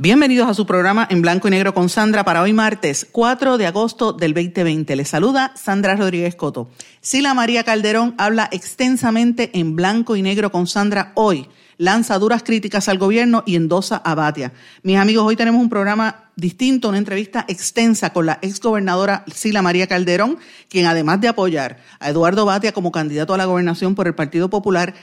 Bienvenidos a su programa en blanco y negro con Sandra para hoy martes 4 de agosto del 2020. Les saluda Sandra Rodríguez Coto. Sila María Calderón habla extensamente en blanco y negro con Sandra hoy. Lanza duras críticas al gobierno y endosa a Batia. Mis amigos, hoy tenemos un programa distinto, una entrevista extensa con la exgobernadora Sila María Calderón, quien además de apoyar a Eduardo Batia como candidato a la gobernación por el Partido Popular,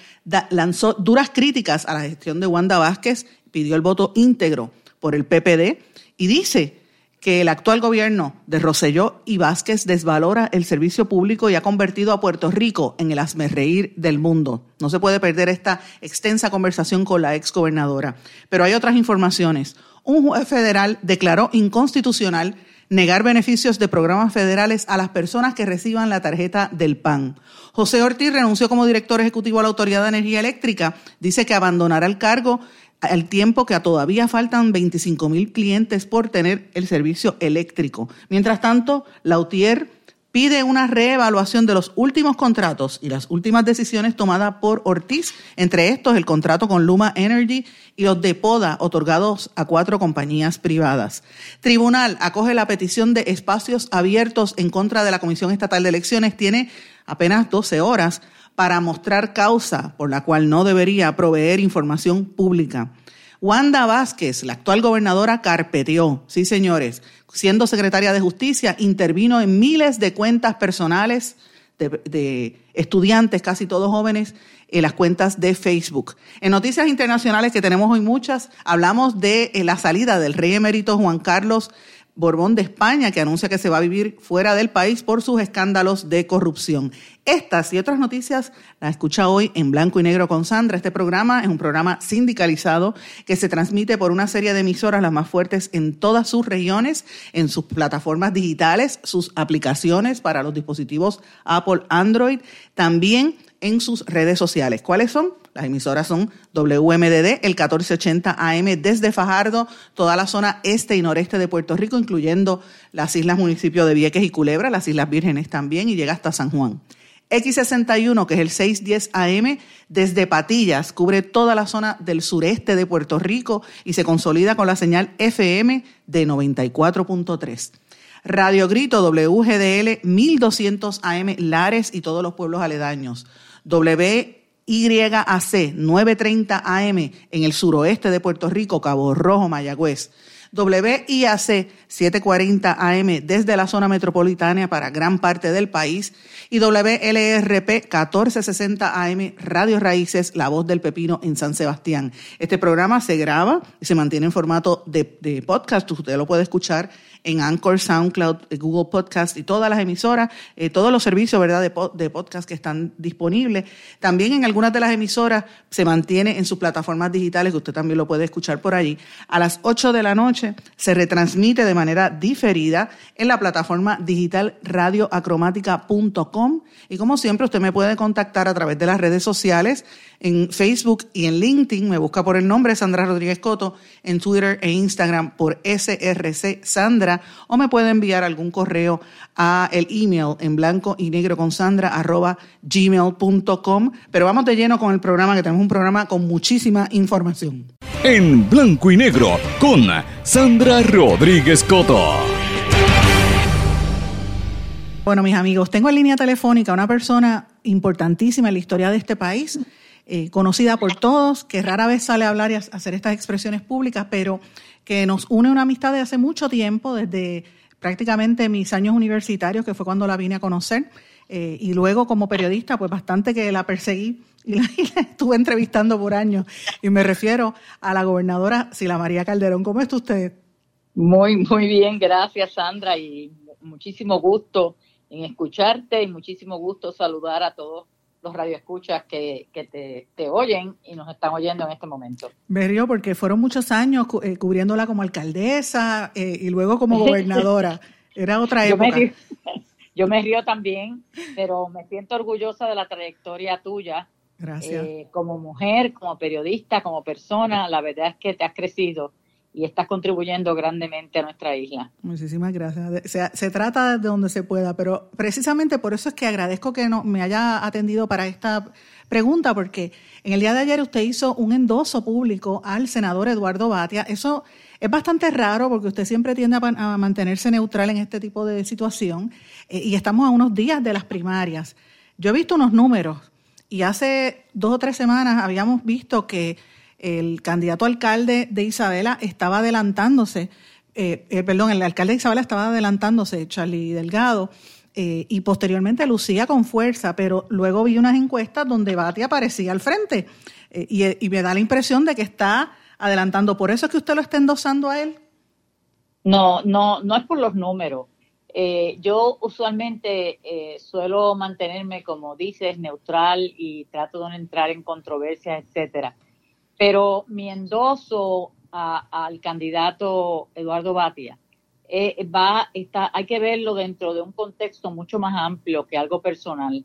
lanzó duras críticas a la gestión de Wanda Vázquez, pidió el voto íntegro por el PPD y dice que el actual gobierno de Roselló y Vázquez desvalora el servicio público y ha convertido a Puerto Rico en el asmerreír del mundo. No se puede perder esta extensa conversación con la exgobernadora. Pero hay otras informaciones. Un juez federal declaró inconstitucional negar beneficios de programas federales a las personas que reciban la tarjeta del PAN. José Ortiz renunció como director ejecutivo a la Autoridad de Energía Eléctrica. Dice que abandonará el cargo al tiempo que todavía faltan 25 mil clientes por tener el servicio eléctrico. Mientras tanto, Lautier pide una reevaluación de los últimos contratos y las últimas decisiones tomadas por Ortiz, entre estos el contrato con Luma Energy y los de Poda otorgados a cuatro compañías privadas. Tribunal acoge la petición de espacios abiertos en contra de la Comisión Estatal de Elecciones. Tiene apenas 12 horas para mostrar causa por la cual no debería proveer información pública. Wanda Vázquez, la actual gobernadora, carpeteó, sí señores, siendo secretaria de Justicia, intervino en miles de cuentas personales de, estudiantes, casi todos jóvenes, en las cuentas de Facebook. En noticias internacionales, que tenemos hoy muchas, hablamos de eh, la salida del rey emérito Juan Carlos Borbón de España, que anuncia que se va a vivir fuera del país por sus escándalos de corrupción. Estas y otras noticias las escucha hoy en Blanco y Negro con Sandra. Este programa es un programa sindicalizado que se transmite por una serie de emisoras, las más fuertes en todas sus regiones, en sus plataformas digitales, sus aplicaciones para los dispositivos Apple, Android, también en sus redes sociales. ¿Cuáles son? Las emisoras son WMDD, el 1480 AM desde Fajardo, toda la zona este y noreste de Puerto Rico, incluyendo las islas municipios de Vieques y Culebra, las Islas Vírgenes también, y llega hasta San Juan. X61, que es el 610 AM, desde Patillas, cubre toda la zona del sureste de Puerto Rico y se consolida con la señal FM de 94.3. Radio Grito WGDL 1200 AM Lares y todos los pueblos aledaños. YAC 930 AM en el suroeste de Puerto Rico, Cabo Rojo, Mayagüez. WIAC 740 AM desde la zona metropolitana para gran parte del país y WLRP 1460 AM Radio Raíces, La Voz del Pepino en San Sebastián. Este programa se graba y se mantiene en formato de, podcast. Usted lo puede escuchar en Anchor, SoundCloud, eh, Google Podcast y todas las emisoras, eh, todos los servicios ¿verdad? De, de, podcast que están disponibles. También en algunas de las emisoras se mantiene en sus plataformas digitales, que usted también lo puede escuchar por allí. A las 8 de la noche se retransmite de manera diferida en la plataforma digital radioacromática.com. Y como siempre, usted me puede contactar a través de las redes sociales en Facebook y en LinkedIn. Me busca por el nombre Sandra Rodríguez Coto, en Twitter e Instagram por SRC Sandra, o me puede enviar algún correo a el email en blanco y negro con Sandra arroba gmail.com. Pero vamos de lleno con el programa, que tenemos un programa con muchísima información. En blanco y negro con Sandra Rodríguez Coto. Bueno, mis amigos, tengo en línea telefónica a una persona importantísima en la historia de este país eh, conocida por todos, que rara vez sale a hablar y a hacer estas expresiones públicas, pero que nos une una amistad de hace mucho tiempo, desde prácticamente mis años universitarios, que fue cuando la vine a conocer, eh, y luego como periodista, pues bastante que la perseguí y la, estuve entrevistando por años. Y me refiero a la gobernadora Sila María Calderón. ¿Cómo está usted? Muy, muy bien, gracias Sandra, y muchísimo gusto en escucharte y muchísimo gusto saludar a todos los radioescuchas que, que te, oyen y nos están oyendo en este momento. Me río porque fueron muchos años eh, cubriéndola como alcaldesa eh, y luego como gobernadora. Era otra época. Yo me, río, también, pero me siento orgullosa de la trayectoria tuya. Gracias. Eh, como mujer, como periodista, como persona, la verdad es que te has crecido y estás contribuyendo grandemente a nuestra isla. Muchísimas gracias. Se, trata de donde se pueda, pero precisamente por eso es que agradezco que no, me haya atendido para esta pregunta, porque en el día de ayer usted hizo un endoso público al senador Eduardo Batia. Eso es bastante raro porque usted siempre tiende a, mantenerse neutral en este tipo de situación eh, y estamos a unos días de las primarias. Yo he visto unos números y hace dos o tres semanas habíamos visto que el candidato alcalde de Isabela estaba adelantándose, eh, eh, perdón, el alcalde de Isabela estaba adelantándose, Charlie Delgado, eh, y posteriormente lucía con fuerza, pero luego vi unas encuestas donde Bati aparecía al frente y, me da la impresión de que está adelantando. ¿Por eso es que usted lo está endosando a él? No, no, no es por los números. yo usualmente suelo mantenerme, como dices, neutral y trato de no entrar en controversias, etcétera. Pero mi endoso al candidato Eduardo Batia eh, va, está, hay que verlo dentro de un contexto mucho más amplio que algo personal.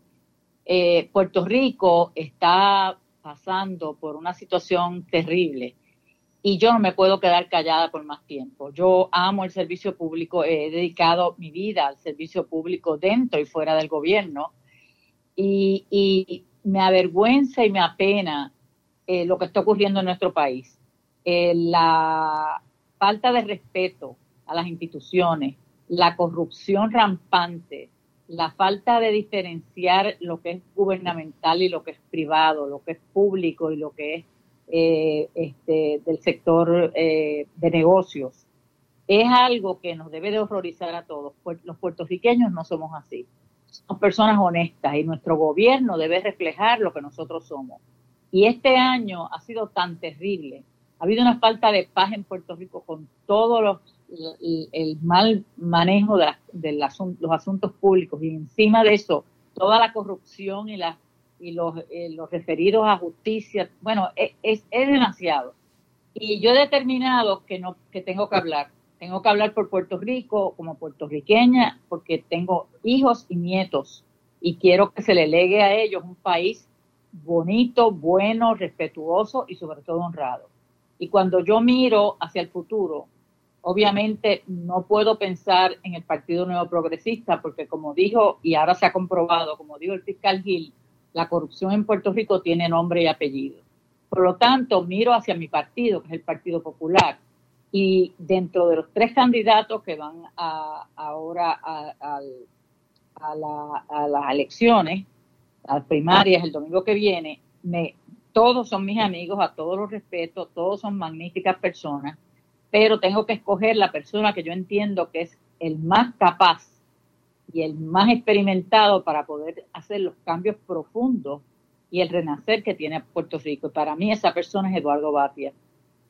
Eh, Puerto Rico está pasando por una situación terrible y yo no me puedo quedar callada por más tiempo. Yo amo el servicio público, he dedicado mi vida al servicio público dentro y fuera del gobierno y, y me avergüenza y me apena eh, lo que está ocurriendo en nuestro país. Eh, la falta de respeto a las instituciones, la corrupción rampante, la falta de diferenciar lo que es gubernamental y lo que es privado, lo que es público y lo que es eh, este, del sector de negocios, es algo que nos debe de horrorizar a todos. Los puertorriqueños no somos así. Somos personas honestas y nuestro gobierno debe reflejar lo que nosotros somos. Y este año ha sido tan terrible. Ha habido una falta de paz en Puerto Rico con todo los, el, mal manejo de, los asuntos públicos y encima de eso toda la corrupción y, la, y los, eh, referidos a justicia. Bueno, e, es, es, demasiado. Y yo he determinado que, no, que tengo que hablar. Tengo que hablar por Puerto Rico como puertorriqueña porque tengo hijos y nietos y quiero que se le legue a ellos un país bonito, bueno, respetuoso y sobre todo honrado. Y cuando yo miro hacia el futuro, obviamente no puedo pensar en el Partido Nuevo Progresista porque como dijo, y ahora se ha comprobado, como dijo el fiscal Gil, la corrupción en Puerto Rico tiene nombre y apellido. Por lo tanto, miro hacia mi partido, que es el Partido Popular, y dentro de los tres candidatos que van ahora a, a las elecciones, las primarias el domingo que viene, me, todos son mis amigos, a todos los respeto, todos son magníficas personas, pero tengo que escoger la persona que yo entiendo que es el más capaz y el más experimentado para poder hacer los cambios profundos y el renacer que tiene Puerto Rico. Y para mí esa persona es Eduardo Batia.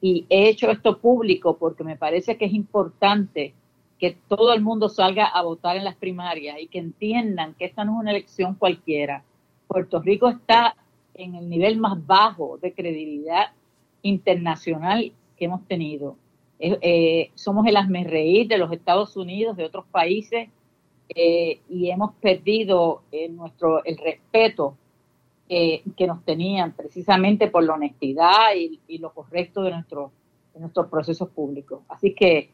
Y he hecho esto público porque me parece que es importante que todo el mundo salga a votar en las primarias y que entiendan que esta no es una elección cualquiera, Puerto Rico está en el nivel más bajo de credibilidad internacional que hemos tenido. Eh, somos el reír de los Estados Unidos, de otros países, eh, y hemos perdido eh, nuestro el respeto que nos tenían precisamente por la honestidad y, lo correcto de, nuestro, de nuestros procesos públicos. Así que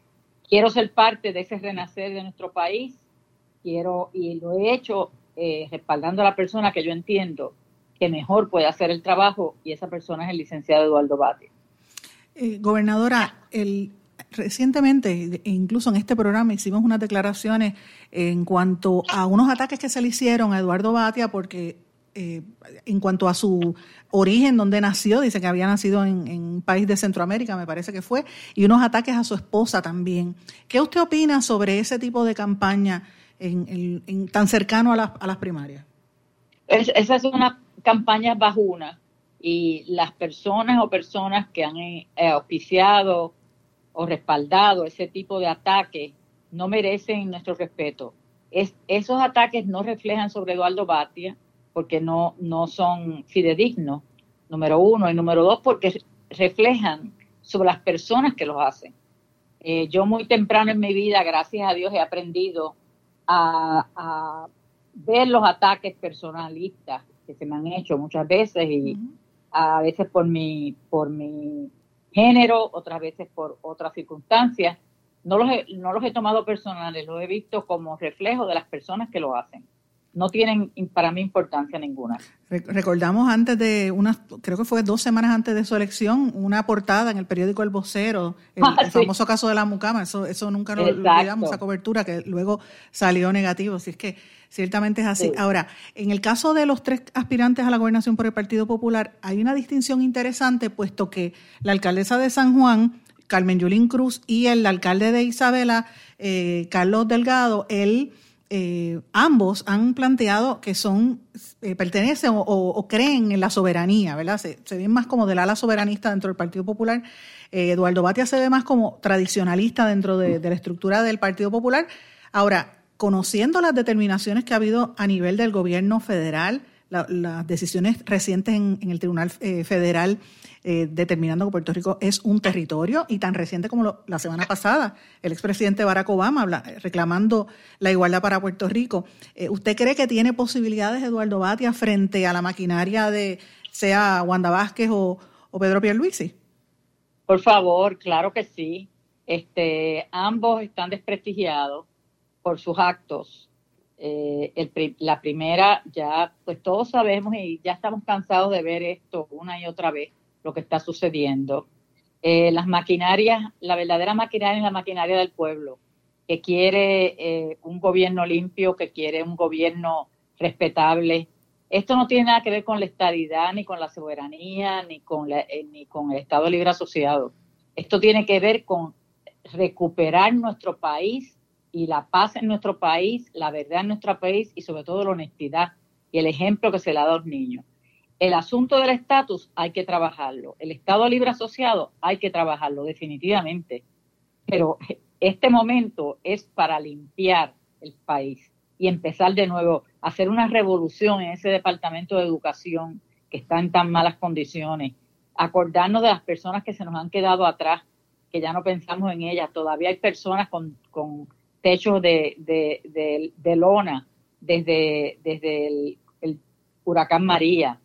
quiero ser parte de ese renacer de nuestro país, quiero y lo he hecho eh, respaldando a la persona que yo entiendo que mejor puede hacer el trabajo y esa persona es el licenciado Eduardo Bati. Eh, gobernadora, el, recientemente, e incluso en este programa, hicimos unas declaraciones en cuanto a unos ataques que se le hicieron a Eduardo Batia porque eh, en cuanto a su origen, donde nació, dice que había nacido en, en, un país de Centroamérica, me parece que fue, y unos ataques a su esposa también. ¿Qué usted opina sobre ese tipo de campaña en, tan cercano a, a, las primarias? esa es una campaña bajuna y las personas o personas que han eh, auspiciado o respaldado ese tipo de ataques no merecen nuestro respeto. Es, esos ataques no reflejan sobre Eduardo Batia, porque no, no son fidedignos, número uno, y número dos, porque reflejan sobre las personas que los hacen. Eh, yo muy temprano en mi vida, gracias a Dios, he aprendido a, ver los ataques personalistas que se me han hecho muchas veces y a veces por mi, por mi género, otras veces por otras circunstancias. No los, he, no los he tomado personales, los he visto como reflejo de las personas que lo hacen no tienen para mí importancia ninguna. Recordamos antes de unas, creo que fue dos semanas antes de su elección, una portada en el periódico El Vocero, el, ah, famoso caso de la mucama, eso, eso nunca lo, olvidamos, esa cobertura que luego salió negativo, así es que ciertamente es así. Ahora, en el caso de los tres aspirantes a la gobernación por el Partido Popular, hay una distinción interesante, puesto que la alcaldesa de San Juan, Carmen Yulín Cruz, y el alcalde de Isabela, eh, Carlos Delgado, él eh, ambos han planteado que son, eh, pertenecen o, creen en la soberanía, ¿verdad? Se, ven más como del ala soberanista dentro del Partido Popular. Eh, Eduardo Batia se ve más como tradicionalista dentro de, la estructura del Partido Popular. Ahora, conociendo las determinaciones que ha habido a nivel del gobierno federal, las decisiones recientes en, el Tribunal Federal eh, determinando que Puerto Rico es un territorio y tan reciente como la semana pasada, el expresidente Barack Obama habla, reclamando la igualdad para Puerto Rico. Eh, ¿Usted cree que tiene posibilidades Eduardo Batia frente a la maquinaria de sea Wanda Vázquez o, Pedro Pierluisi? Por favor, claro que sí. Este, ambos están desprestigiados por sus actos. Eh, la primera, ya, pues todos sabemos y ya estamos cansados de ver esto una y otra vez lo que está sucediendo. Eh, las maquinarias, la verdadera maquinaria es la maquinaria del pueblo, que quiere eh, un gobierno limpio, que quiere un gobierno respetable. Esto no tiene nada que ver con la estabilidad, ni con la soberanía, ni con, eh, ni con el Estado Libre Asociado. Esto tiene que ver con recuperar nuestro país y la paz en nuestro país, la verdad en nuestro país y sobre todo la honestidad y el ejemplo que se le da a los niños. El asunto del estatus hay que trabajarlo. El Estado Libre Asociado hay que trabajarlo definitivamente. Pero este momento es para limpiar el país y empezar de nuevo, a hacer una revolución en ese departamento de educación que está en tan malas condiciones, acordarnos de las personas que se nos han quedado atrás, que ya no pensamos en ellas. Todavía hay personas con, techos de, lona desde, desde el huracán María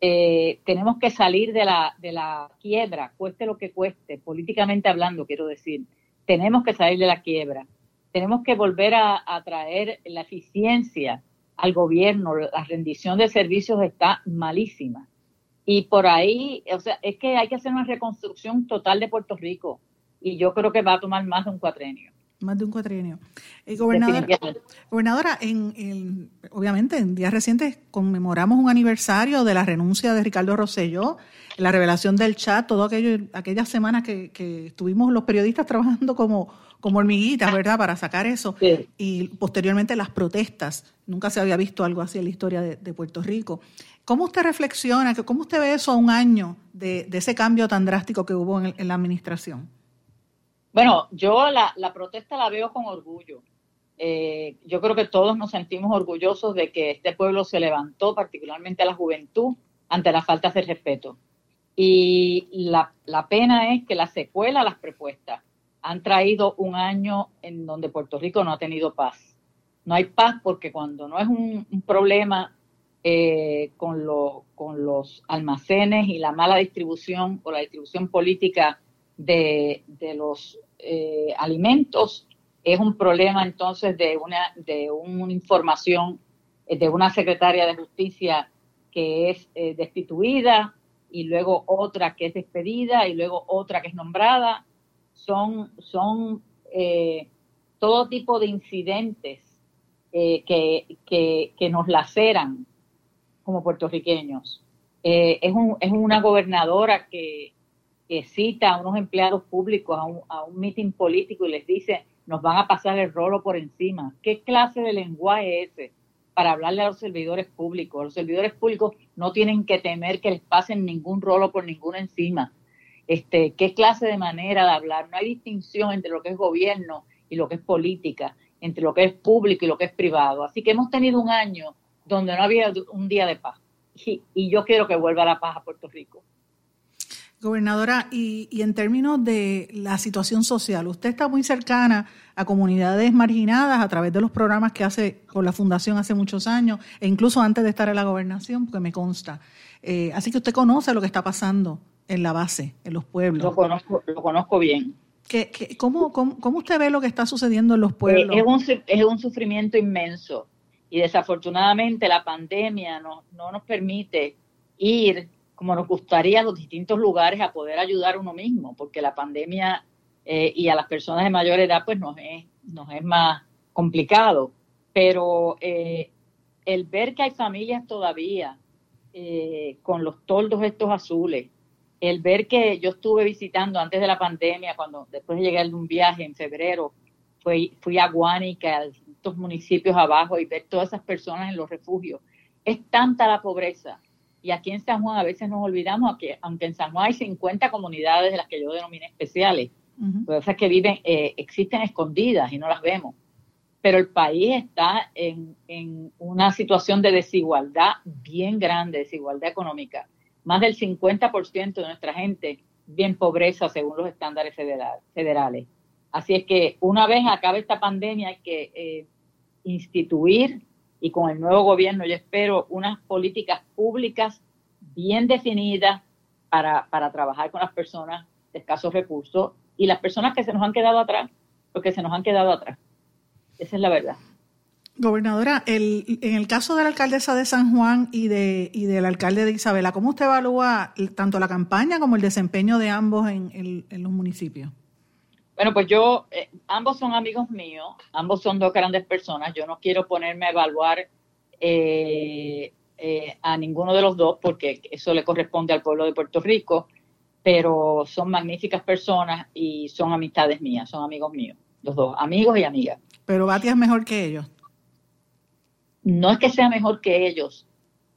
eh, tenemos que salir de la, de la quiebra, cueste lo que cueste, políticamente hablando, quiero decir. Tenemos que salir de la quiebra. Tenemos que volver a, traer la eficiencia al gobierno. La rendición de servicios está malísima. Y por ahí, o sea, es que hay que hacer una reconstrucción total de Puerto Rico. Y yo creo que va a tomar más de un cuatrenio. Más de un cuatrienio. Eh, gobernadora, gobernadora en, obviamente en días recientes conmemoramos un aniversario de la renuncia de Ricardo Rosselló, la revelación del chat, todo aquello, aquellas semanas que, que estuvimos los periodistas trabajando como, como hormiguitas, ¿verdad?, para sacar eso. Y posteriormente las protestas. Nunca se había visto algo así en la historia de, Puerto Rico. ¿Cómo usted reflexiona, cómo usted ve eso a un año de, ese cambio tan drástico que hubo en la administración? Bueno, yo la, protesta la veo con orgullo. Eh, yo creo que todos nos sentimos orgullosos de que este pueblo se levantó, particularmente la juventud, ante las faltas de respeto. Y la, pena es que la secuela las propuestas han traído un año en donde Puerto Rico no ha tenido paz. No hay paz porque cuando no es un, problema eh, con, con los almacenes y la mala distribución o la distribución política de los eh, alimentos es un problema entonces de una, de una información eh, de una secretaria de justicia que es eh, destituida y luego otra que es despedida y luego otra que es nombrada. Son, son todo tipo de incidentes que, que, que, nos laceran como puertorriqueños. es, un, es una gobernadora que, cita a unos empleados públicos a un, a un meeting político y les dice, nos van a pasar el rolo por encima. ¿Qué clase de lenguaje es ese para hablarle a los servidores públicos? Los servidores públicos no tienen que temer que les pasen ningún rolo por ninguna encima. Este, ¿Qué clase de manera de hablar? No hay distinción entre lo que es gobierno y lo que es política, entre lo que es público y lo que es privado. Así que hemos tenido un año donde no había un día de paz. Y, yo quiero que vuelva la paz a Puerto Rico. Gobernadora, y, y, en términos de la situación social, usted está muy cercana a comunidades marginadas a través de los programas que hace con la Fundación hace muchos años, e incluso antes de estar en la gobernación, porque me consta. Eh, así que usted conoce lo que está pasando en la base, en los pueblos. Lo conozco, lo conozco bien. ¿Qué, cómo, cómo, usted ve lo que está sucediendo en los eh, pueblos? Es un, es un sufrimiento inmenso y desafortunadamente la pandemia no, no nos permite ir como nos gustaría los distintos lugares a poder ayudar uno mismo, porque la pandemia eh, y a las personas de mayor edad pues nos es, nos es más complicado. Pero eh, el ver que hay familias todavía eh, con los toldos estos azules, el ver que yo estuve visitando antes de la pandemia, cuando después de llegar de un viaje en febrero, fui, fui a Guánica, a distintos municipios abajo y ver todas esas personas en los refugios. Es tanta la pobreza. Y aquí en San Juan a veces nos olvidamos que, aunque en San Juan hay 50 comunidades de las que yo denominé especiales, esas que viven, eh, existen escondidas y no las vemos. Pero el país está en, en una situación de desigualdad bien grande, desigualdad económica más del 50% de nuestra gente bien pobreza según los estándares federales. Así es que una vez acabe esta pandemia hay que eh, instituir y con el nuevo gobierno yo espero unas políticas públicas bien definidas para, para trabajar con las personas de escasos recursos y las personas que se nos han quedado atrás, porque se nos han quedado atrás. Esa es la verdad. Gobernadora, el, en el caso de la alcaldesa de San Juan y, de, y del alcalde de Isabela, ¿cómo usted evalúa tanto la campaña como el desempeño de ambos en, los municipios? Bueno, pues yo, eh, ambos son amigos míos, ambos son dos grandes personas. Yo no quiero ponerme a evaluar eh, eh, a ninguno de los dos porque eso le corresponde al pueblo de Puerto Rico, pero son magníficas personas y son amistades mías, son amigos míos, los dos, amigos y amigas. Pero Batia es mejor que ellos no es que sea mejor que ellos,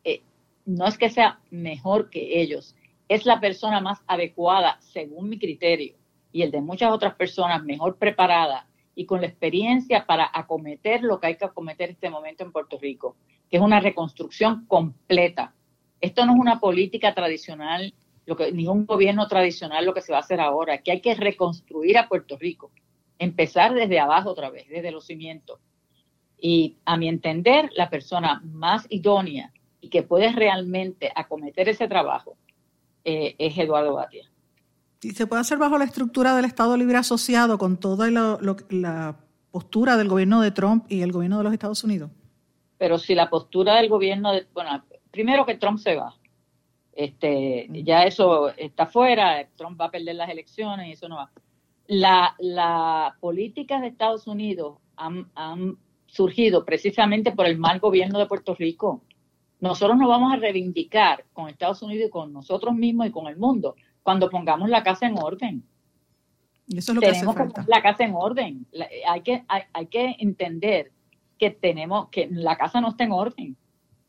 eh, no es que sea mejor que ellos, es la persona más adecuada según mi criterio y el de muchas otras personas mejor preparada y con la experiencia para acometer lo que hay que acometer este momento en Puerto Rico, que es una reconstrucción completa. Esto no es una política tradicional, lo que, ni un gobierno tradicional lo que se va a hacer ahora, que hay que reconstruir a Puerto Rico, empezar desde abajo otra vez, desde los cimientos y a mi entender, la persona más idónea y que puede realmente acometer ese trabajo eh, es Eduardo Batia. ¿Y se puede hacer bajo la estructura del Estado Libre Asociado con toda la postura del gobierno de Trump y el gobierno de los Estados Unidos? Pero si la postura del gobierno, de, bueno, primero que Trump se va, este, mm. ya eso está fuera, Trump va a perder las elecciones y eso no va. La, la política de Estados Unidos han, han surgido precisamente por el mal gobierno de Puerto Rico. Nosotros nos vamos a reivindicar con Estados Unidos y con nosotros mismos y con el mundo cuando pongamos la casa en orden. Y eso es lo tenemos que, poner la casa en orden. hay, que, hay, que entender que tenemos que la casa no está en orden.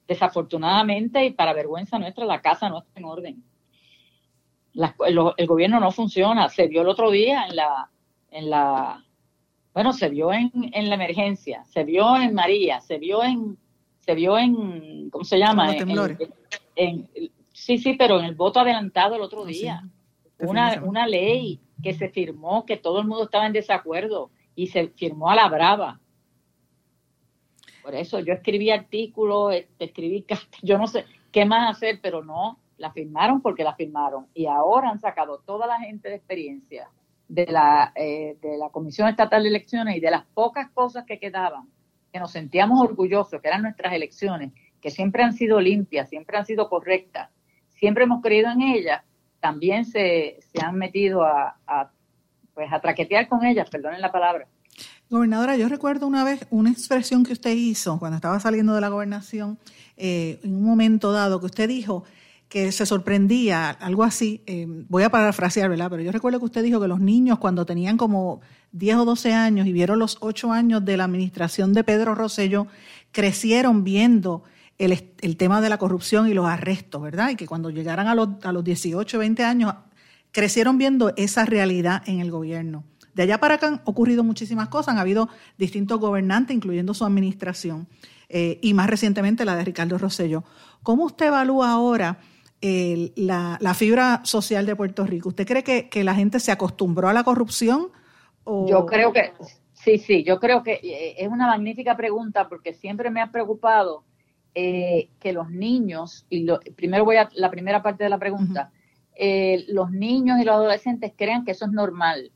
Desafortunadamente y para vergüenza nuestra, la casa no está en orden. el, gobierno no funciona. Se vio el otro día en la, en la bueno, se vio en, en la emergencia, se vio en María, se vio en, se vio en, ¿cómo se llama? En, sí, sí, pero en el voto adelantado el otro ah, día. Una, una ley que se firmó, que todo el mundo estaba en desacuerdo y se firmó a la brava. Por eso yo escribí artículos, este, escribí yo no sé qué más hacer, pero no, la firmaron porque la firmaron. Y ahora han sacado toda la gente de experiencia de la, eh, de la Comisión Estatal de Elecciones y de las pocas cosas que quedaban, que nos sentíamos orgullosos, que eran nuestras elecciones, que siempre han sido limpias, siempre han sido correctas, siempre hemos creído en ellas, también se, se han metido a, pues a traquetear con ellas, perdonen la palabra. Gobernadora, yo recuerdo una vez una expresión que usted hizo cuando estaba saliendo de la gobernación, eh, en un momento dado, que usted dijo que se sorprendía, algo así, eh, voy a parafrasear, ¿verdad? Pero yo recuerdo que usted dijo que los niños cuando tenían como 10 o 12 años y vieron los 8 años de la administración de Pedro Rosselló, crecieron viendo el, el tema de la corrupción y los arrestos, ¿verdad? Y que cuando llegaran a los, a los 18, 20 años, crecieron viendo esa realidad en el gobierno. De allá para acá han ocurrido muchísimas cosas, han habido distintos gobernantes, incluyendo su administración. eh, y más recientemente la de Ricardo Rosselló. ¿Cómo usted evalúa ahora la, fibra social de Puerto Rico? ¿Usted cree que, la gente se acostumbró a la corrupción? Yo creo que sí, sí, yo creo que eh, es una magnífica pregunta porque siempre me ha preocupado eh, que los niños, y lo, primero voy a la primera parte de la pregunta, eh, los niños y los adolescentes crean que eso es normal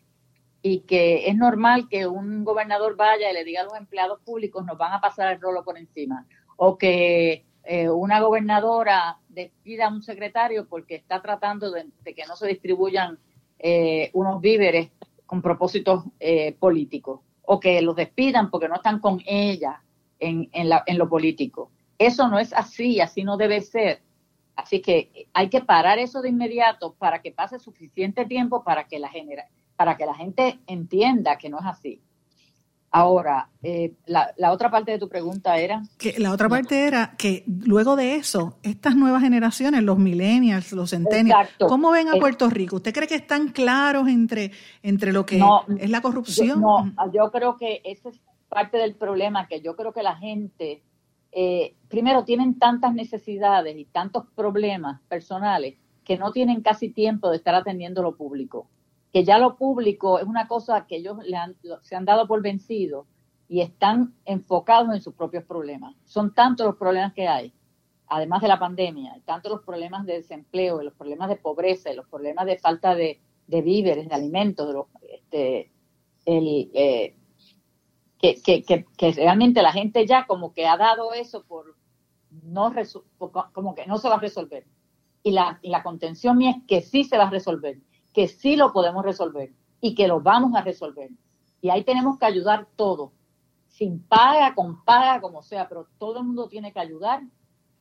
y que es normal que un gobernador vaya y le diga a los empleados públicos nos van a pasar el rolo por encima o que eh, una gobernadora despida a un secretario porque está tratando de, que no se distribuyan eh, unos víveres con propósitos políticos. O que los despidan porque no están con ella en, en lo político. Eso no es así, así no debe ser. Así que hay que parar eso de inmediato para que pase suficiente tiempo para que la, genera, para que la gente entienda que no es así. Ahora, eh, la, otra parte de tu pregunta era... Que la otra parte era que luego de eso, estas nuevas generaciones, los millennials, los centennials, ¿cómo ven a Puerto Rico? ¿Usted cree que están claros entre, entre lo que es la corrupción? no, yo creo que esa es parte del problema, que yo creo que la gente eh, primero tienen tantas necesidades y tantos problemas personales que no tienen casi tiempo de estar atendiendo lo público. Que ya lo público es una cosa que ellos se han dado por vencido y están enfocados en sus propios problemas. Son tantos los problemas que hay, además de la pandemia, tantos los problemas de desempleo, los problemas de pobreza, los problemas de falta de, víveres, de alimentos, de este, el, eh, que, realmente la gente ya como que ha dado eso por no como que no se va a resolver. Y la, la contención mía es que sí se va a resolver, que sí lo podemos resolver y que lo vamos a resolver. Y ahí tenemos que ayudar todos, sin paga, con paga, como sea, pero todo el mundo tiene que ayudar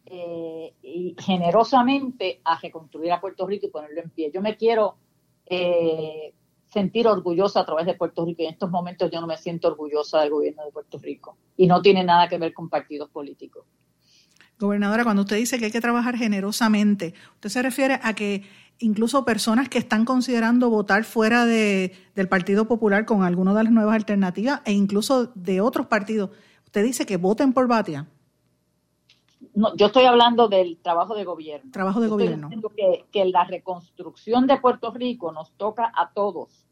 eh, y generosamente a reconstruir a Puerto Rico y ponerlo en pie. Yo me quiero eh, sentir orgullosa a través de Puerto Rico y en estos momentos yo no me siento orgullosa del gobierno de Puerto Rico y no tiene nada que ver con partidos políticos. Gobernadora, cuando usted dice que hay que trabajar generosamente, ¿usted se refiere a que incluso personas que están considerando votar fuera de, del Partido Popular con alguna de las nuevas alternativas e incluso de otros partidos, usted dice que voten por Batia? No, yo estoy hablando del trabajo de gobierno. Trabajo de gobierno. Que, que la reconstrucción de Puerto Rico nos toca a todos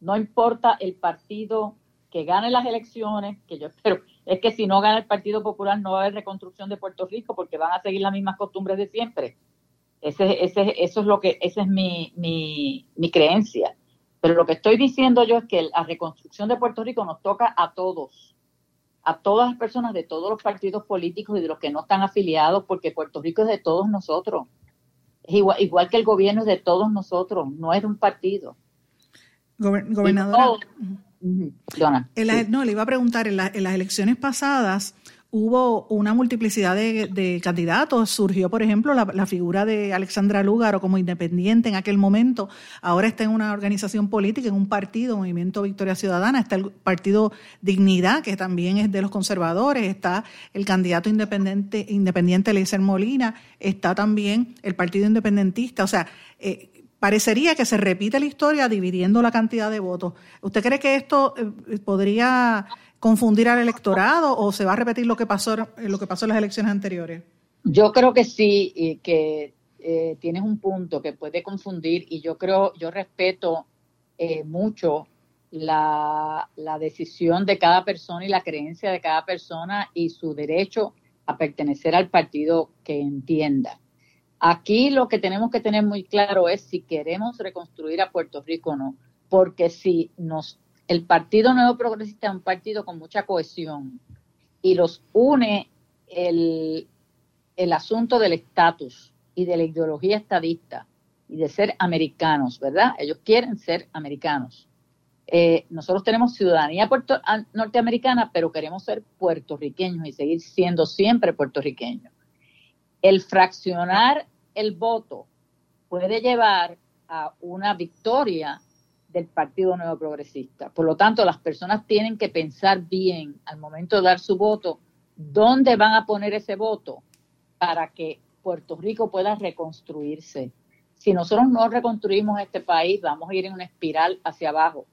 no importa el partido que gane las elecciones, que yo espero, es que si no gana el Partido Popular no va a haber reconstrucción de Puerto Rico porque van a seguir las mismas costumbres de siempre. Ese, ese, eso es lo que, esa es mi, mi, creencia. Pero lo que estoy diciendo yo es que la reconstrucción de Puerto Rico nos toca a todos, a todas las personas de todos los partidos políticos y de los que no están afiliados, porque Puerto Rico es de todos nosotros. Es igual, igual que el gobierno es de todos nosotros, no es de un partido gobernadora. no, le iba a preguntar, en, las elecciones pasadas hubo una multiplicidad de, candidatos. Surgió, por ejemplo, la, figura de Alexandra Lúgaro como independiente en aquel momento. Ahora está en una organización política, en un partido, Movimiento Victoria Ciudadana. Está el partido Dignidad, que también es de los conservadores. Está el candidato independiente, independiente Eliezer Molina. Está también el partido independentista. O sea, eh, parecería que se repite la historia dividiendo la cantidad de votos. ¿Usted cree que esto eh, podría confundir al electorado o se va a repetir lo que pasó, lo que pasó en las elecciones anteriores? Yo creo que sí, y que eh, tienes un punto que puede confundir y yo creo, yo respeto eh, mucho la, la decisión de cada persona y la creencia de cada persona y su derecho a pertenecer al partido que entienda. Aquí lo que tenemos que tener muy claro es si queremos reconstruir a Puerto Rico o no, porque si nos el Partido Nuevo Progresista es un partido con mucha cohesión y los une el, asunto del estatus y de la ideología estadista y de ser americanos, ¿verdad? Ellos quieren ser americanos. Eh, nosotros tenemos ciudadanía norteamericana, pero queremos ser puertorriqueños y seguir siendo siempre puertorriqueños el fraccionar el voto puede llevar a una victoria del Partido Nuevo Progresista. Por lo tanto, las personas tienen que pensar bien al momento de dar su voto, dónde van a poner ese voto para que Puerto Rico pueda reconstruirse. Si nosotros no reconstruimos este país, vamos a ir en una espiral hacia abajo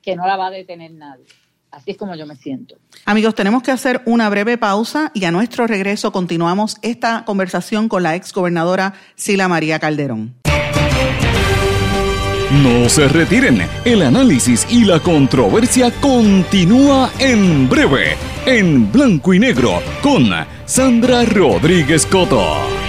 que no la va a detener nadie. Así es como yo me siento. Amigos, tenemos que hacer una breve pausa y a nuestro regreso continuamos esta conversación con la ex gobernadora Sila María Calderón. No se retiren, el análisis y la controversia continúa en breve, en blanco y negro, con Sandra Rodríguez Coto.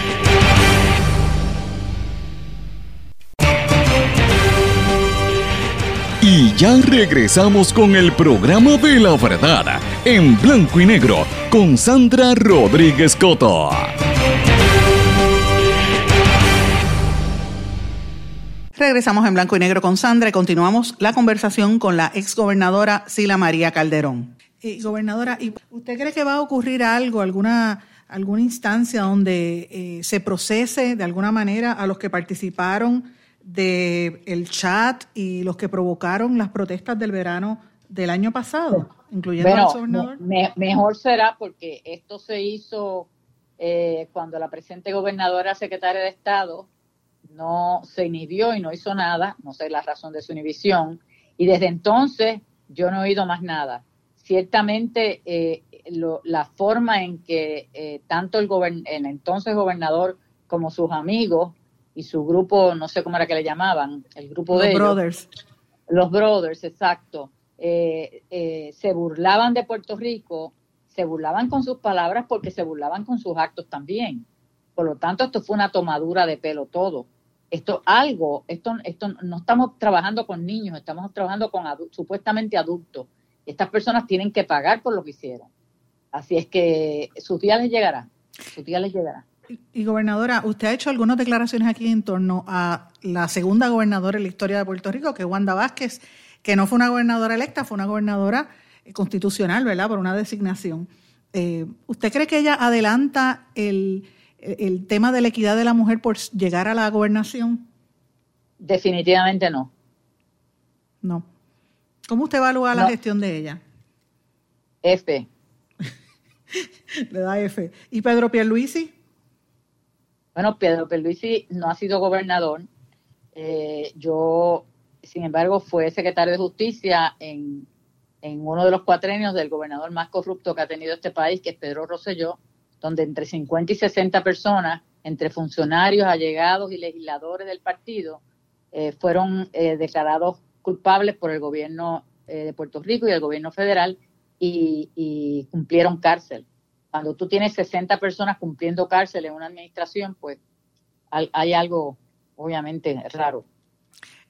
Ya regresamos con el programa de la verdad, en blanco y negro, con Sandra Rodríguez Coto. Regresamos en blanco y negro con Sandra y continuamos la conversación con la exgobernadora Sila María Calderón. Y, gobernadora, ¿usted cree que va a ocurrir algo, alguna, alguna instancia donde eh, se procese de alguna manera a los que participaron del el chat y los que provocaron las protestas del verano del año pasado, incluyendo al gobernador? mejor será porque esto se hizo eh, cuando la presente gobernadora secretaria de Estado no se inhibió y no hizo nada, no sé la razón de su inhibición, y desde entonces yo no he oído más nada. Ciertamente eh, la forma en que eh, tanto el, el entonces gobernador como sus amigos y su grupo, no sé cómo era que le llamaban, el grupo los de brothers. los brothers, exacto, eh, eh, se burlaban de Puerto Rico, se burlaban con sus palabras porque se burlaban con sus actos también. Por lo tanto, esto fue una tomadura de pelo todo. Esto algo, esto, esto no estamos trabajando con niños, estamos trabajando con supuestamente adultos. Estas personas tienen que pagar por lo que hicieron. Así es que sus días les llegará, sus días les llegará. Y gobernadora, usted ha hecho algunas declaraciones aquí en torno a la segunda gobernadora en la historia de Puerto Rico, que es Wanda Vázquez, que no fue una gobernadora electa, fue una gobernadora eh, constitucional, ¿verdad? Por una designación. Eh, ¿Usted cree que ella adelanta el, el tema de la equidad de la mujer por llegar a la gobernación? Definitivamente no. No. ¿Cómo usted evalúa la gestión de ella? F. Le da F. ¿Y Pedro Pierluisi? Bueno, Pedro Pierluisi no ha sido gobernador. Eh, yo, sin embargo, fue secretario de Justicia en, en uno de los cuatrenios del gobernador más corrupto que ha tenido este país, que es Pedro Rosselló, donde entre 50 y 60 personas, entre funcionarios, allegados y legisladores del partido, eh, fueron eh, declarados culpables por el gobierno de Puerto Rico y el gobierno federal y cumplieron cárcel cuando tú tienes 60 personas cumpliendo cárcel en una administración, pues hay, algo obviamente raro.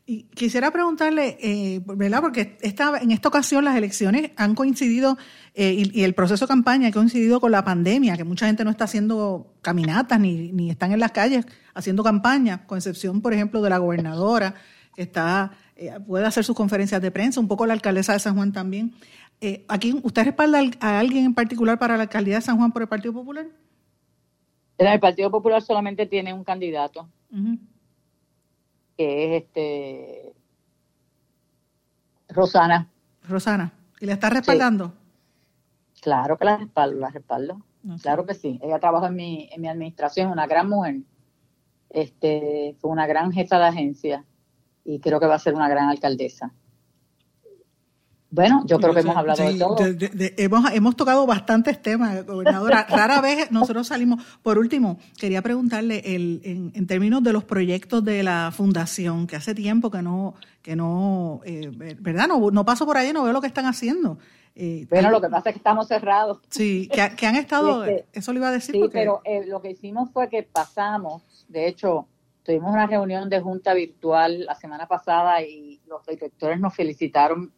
Y quisiera preguntarle, eh, ¿verdad? Porque esta, en esta ocasión las elecciones han coincidido eh, y, el proceso de campaña ha coincidido con la pandemia, que mucha gente no está haciendo caminatas ni, ni están en las calles haciendo campaña, con excepción, por ejemplo, de la gobernadora, que está, eh, puede hacer sus conferencias de prensa, un poco la alcaldesa de San Juan también. Eh, aquí, ¿usted respalda a alguien en particular para la alcaldía de San Juan por el Partido Popular? El Partido Popular solamente tiene un candidato, que es este Rosana. Rosana. ¿Y le está respaldando? Claro que la respaldo, la respaldo. Claro que sí. Ella trabaja en mi, en mi administración, una gran mujer. Este, fue una gran jefa de agencia y creo que va a ser una gran alcaldesa. Bueno, yo creo que hemos hablado de todo. hemos, hemos, tocado bastantes temas, gobernadora. Rara vez nosotros salimos. Por último, quería preguntarle el, en, términos de los proyectos de la fundación, que hace tiempo que no, que no, eh, ¿verdad? No, no paso por ahí, no veo lo que están haciendo. Eh, bueno, lo que pasa es que estamos cerrados. Sí, que, han estado, este, eso le iba a decir. Sí, pero eh, lo que hicimos fue que pasamos, de hecho, tuvimos una reunión de junta virtual la semana pasada y los directores nos felicitaron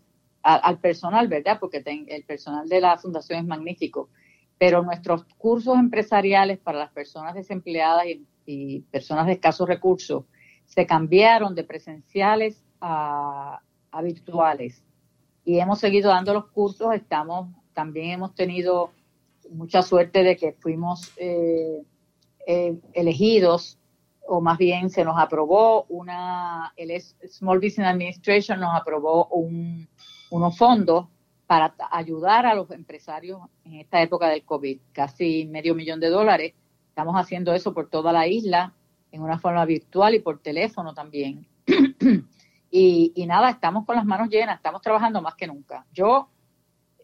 al personal, ¿verdad? Porque el personal de la fundación es magnífico, pero nuestros cursos empresariales para las personas desempleadas y, personas de escasos recursos se cambiaron de presenciales a, virtuales y hemos seguido dando los cursos, estamos, también hemos tenido mucha suerte de que fuimos eh, eh, elegidos o más bien se nos aprobó una, el Small Business Administration nos aprobó un, unos fondos para ayudar a los empresarios en esta época del COVID, casi medio millón de dólares. Estamos haciendo eso por toda la isla, en una forma virtual y por teléfono también. y, nada, estamos con las manos llenas, estamos trabajando más que nunca. Yo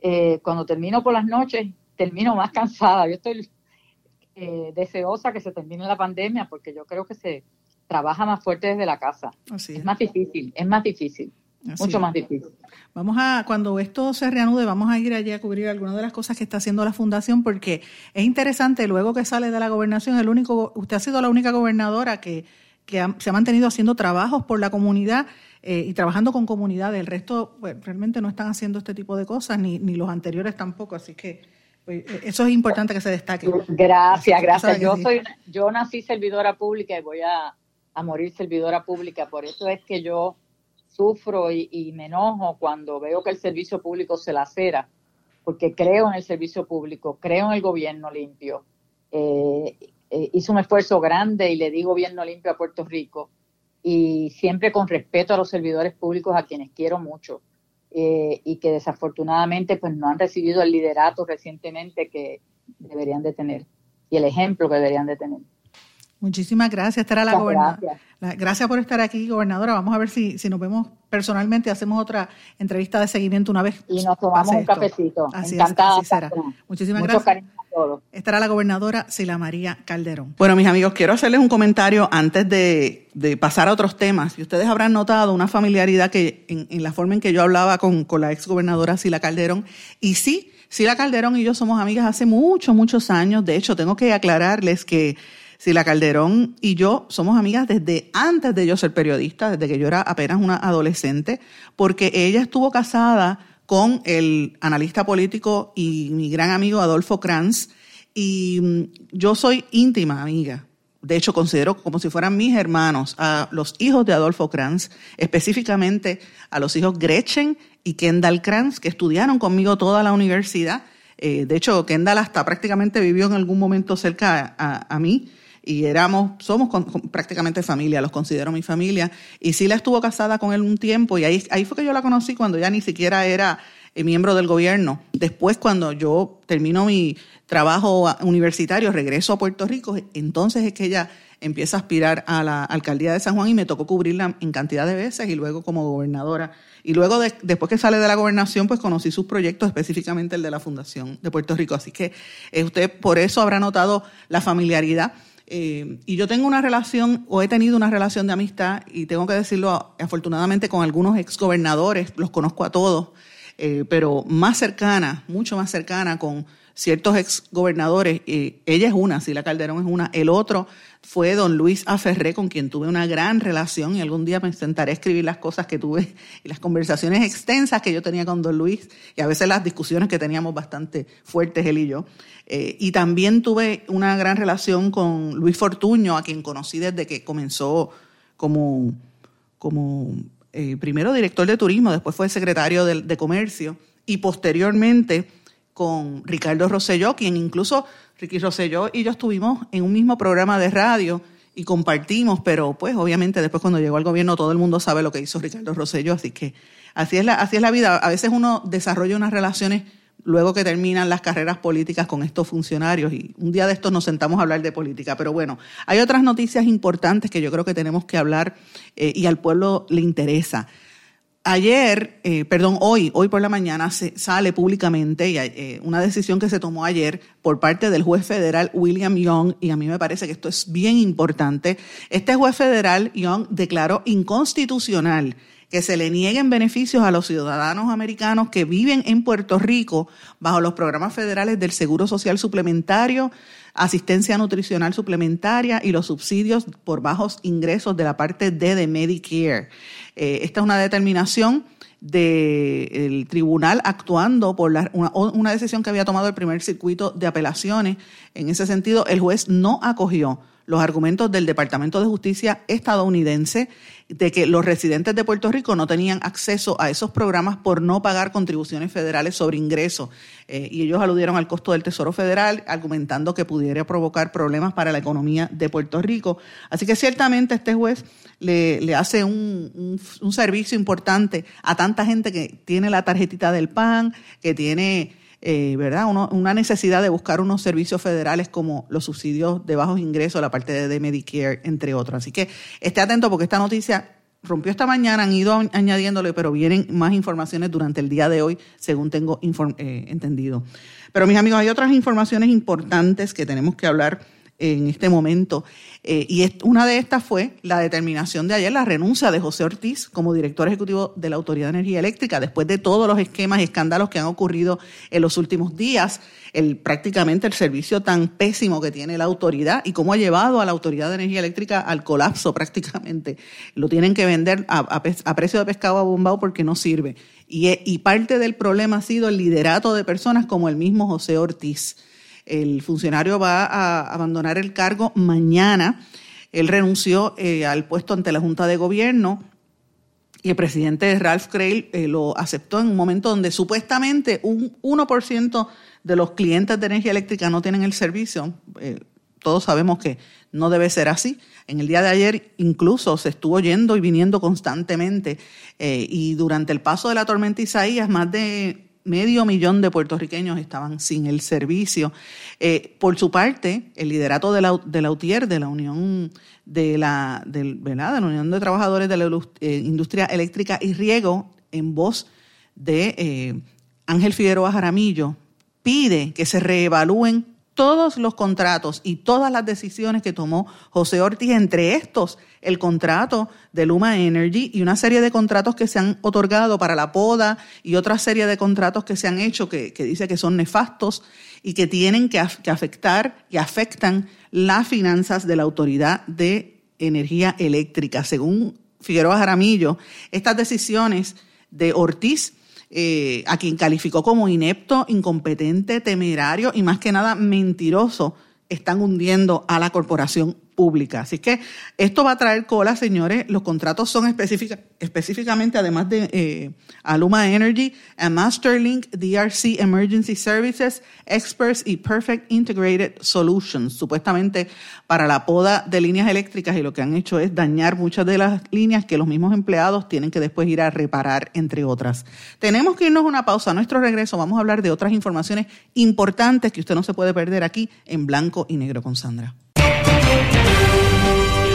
eh, cuando termino por las noches, termino más cansada. Yo estoy eh, deseosa que se termine la pandemia porque yo creo que se trabaja más fuerte desde la casa. es. más difícil, es más difícil. Mucho más difícil. Vamos a, cuando esto se reanude, vamos a ir allí a cubrir algunas de las cosas que está haciendo la fundación, porque es interesante, luego que sale de la gobernación, el único, usted ha sido la única gobernadora que, que se ha mantenido haciendo trabajos por la comunidad eh, y trabajando con comunidades. El resto pues, realmente no están haciendo este tipo de cosas, ni, ni los anteriores tampoco, así que pues, eh, eso es importante que se destaque. Gracias, gracias. Yo soy, yo nací servidora pública y voy a, a morir servidora pública, por eso es que yo sufro y, me enojo cuando veo que el servicio público se lacera, porque creo en el servicio público, creo en el gobierno limpio. Eh, hice un esfuerzo grande y le di gobierno limpio a Puerto Rico y siempre con respeto a los servidores públicos a quienes quiero mucho eh, y que desafortunadamente pues no han recibido el liderato recientemente que deberían de tener y el ejemplo que deberían de tener. Muchísimas gracias, estará la gobernadora. Gracias. por estar aquí, gobernadora. Vamos a ver si, si nos vemos personalmente, hacemos otra entrevista de seguimiento una vez. Y nos tomamos un cafecito. Así Encantada. será. Muchísimas gracias. Estará la gobernadora Sila María Calderón. Bueno, mis amigos, quiero hacerles un comentario antes de, pasar a otros temas. Y ustedes habrán notado una familiaridad que en, la forma en que yo hablaba con, con la exgobernadora Sila Calderón. Y sí, Sila Calderón y yo somos amigas hace muchos, muchos años. De hecho, tengo que aclararles que Sila Calderón y yo somos amigas desde antes de yo ser periodista, desde que yo era apenas una adolescente, porque ella estuvo casada con el analista político y mi gran amigo Adolfo Kranz, y mm, yo soy íntima amiga. De hecho, considero como si fueran mis hermanos a los hijos de Adolfo Kranz, específicamente a los hijos Gretchen y Kendall Kranz, que estudiaron conmigo toda la universidad. Eh, de hecho, Kendall hasta prácticamente vivió en algún momento cerca a mí y éramos, somos prácticamente familia, los considero mi familia. Y Sila estuvo casada con él un tiempo y ahí, ahí fue que yo la conocí cuando ya ni siquiera era eh, miembro del gobierno. Después, cuando yo termino mi trabajo universitario, regreso a Puerto Rico, entonces es que ella empieza a aspirar a la alcaldía de San Juan y me tocó cubrirla en cantidad de veces y luego como gobernadora. Y luego, después que sale de la gobernación, pues conocí sus proyectos, específicamente el de la Fundación de Puerto Rico. Así que eh, usted por eso habrá notado la familiaridad eh, y yo tengo una relación, o he tenido una relación de amistad, y tengo que decirlo afortunadamente con algunos exgobernadores, los conozco a todos, eh, pero más cercana, mucho más cercana con ciertos exgobernadores. Eh, ella es una, Sila Calderón es una. El otro fue don Luis Aferré, con quien tuve una gran relación y algún día me intentaré escribir las cosas que tuve y las conversaciones extensas que yo tenía con don Luis y a veces las discusiones que teníamos bastante fuertes él y yo. Eh, y también tuve una gran relación con Luis Fortuño, a quien conocí desde que comenzó como, como eh, primero director de turismo, después fue secretario de, de comercio y posteriormente con Ricardo Rosselló, quien incluso Ricky Rosselló y yo estuvimos en un mismo programa de radio y compartimos, pero pues obviamente después cuando llegó al gobierno todo el mundo sabe lo que hizo Ricardo Rosselló, así que así es la, así es la vida. A veces uno desarrolla unas relaciones luego que terminan las carreras políticas con estos funcionarios y un día de estos nos sentamos a hablar de política. Pero bueno, hay otras noticias importantes que yo creo que tenemos que hablar eh, y al pueblo le interesa. Ayer, eh, perdón, hoy, hoy por la mañana se sale públicamente eh, una decisión que se tomó ayer por parte del juez federal William Young, y a mí me parece que esto es bien importante. Este juez federal Young declaró inconstitucional que se le nieguen beneficios a los ciudadanos americanos que viven en Puerto Rico bajo los programas federales del Seguro Social Suplementario, asistencia nutricional suplementaria y los subsidios por bajos ingresos de la parte D de Medicare. Eh, esta es una determinación del tribunal actuando por una, una decisión que había tomado el primer circuito de apelaciones. En ese sentido, el juez no acogió los argumentos del Departamento de Justicia estadounidense de que los residentes de Puerto Rico no tenían acceso a esos programas por no pagar contribuciones federales sobre ingresos. Eh, y ellos aludieron al costo del Tesoro Federal, argumentando que pudiera provocar problemas para la economía de Puerto Rico. Así que ciertamente este juez le, hace un, un servicio importante a tanta gente que tiene la tarjetita del PAN, que tiene eh, ¿verdad? una necesidad de buscar unos servicios federales como los subsidios de bajos ingresos, la parte de, Medicare, entre otros. Así que esté atento porque esta noticia rompió esta mañana, han ido añadiéndole, pero vienen más informaciones durante el día de hoy, según tengo eh, entendido. Pero mis amigos, hay otras informaciones importantes que tenemos que hablar en este momento. Eh, y una de estas fue la determinación de ayer, la renuncia de José Ortiz como director ejecutivo de la Autoridad de Energía Eléctrica, después de todos los esquemas y escándalos que han ocurrido en los últimos días, el, prácticamente el servicio tan pésimo que tiene la autoridad y cómo ha llevado a la Autoridad de Energía Eléctrica al colapso prácticamente. Lo tienen que vender a, precio de pescado abombado porque no sirve. Y, y parte del problema ha sido el liderato de personas como el mismo José Ortiz. El funcionario va a abandonar el cargo mañana. Él renunció eh, al puesto ante la Junta de Gobierno y el presidente Ralph Crail eh, lo aceptó en un momento donde supuestamente un 1% de los clientes de energía eléctrica no tienen el servicio. Eh, todos sabemos que no debe ser así. En el día de ayer incluso se estuvo yendo y viniendo constantemente y durante el paso de la tormenta Isaías más de medio millón de puertorriqueños estaban sin el servicio. Eh, por su parte, el liderato de la, de la UTIER, de la Unión de la, de, la Unión de Trabajadores de la eh, Industria Eléctrica y Riego, en voz de eh, Ángel Figueroa Jaramillo, pide que se reevalúen todos los contratos y todas las decisiones que tomó José Ortiz, entre estos el contrato de Luma Energy y una serie de contratos que se han otorgado para la poda y otra serie de contratos que se han hecho que, dice que son nefastos y que tienen que, afectar y afectan las finanzas de la Autoridad de Energía Eléctrica. Según Figueroa Jaramillo, estas decisiones de Ortiz eh, a quien calificó como inepto, incompetente, temerario y más que nada mentiroso, están hundiendo a la corporación pública. Así que esto va a traer cola, señores. Los contratos son específicamente, además de eh, Aluma Energy, Masterlink, DRC Emergency Services, Experts y Perfect Integrated Solutions, supuestamente para la poda de líneas eléctricas y lo que han hecho es dañar muchas de las líneas que los mismos empleados tienen que después ir a reparar, entre otras. Tenemos que irnos a una pausa. A nuestro regreso vamos a hablar de otras informaciones importantes que usted no se puede perder aquí en Blanco y Negro con Sandra.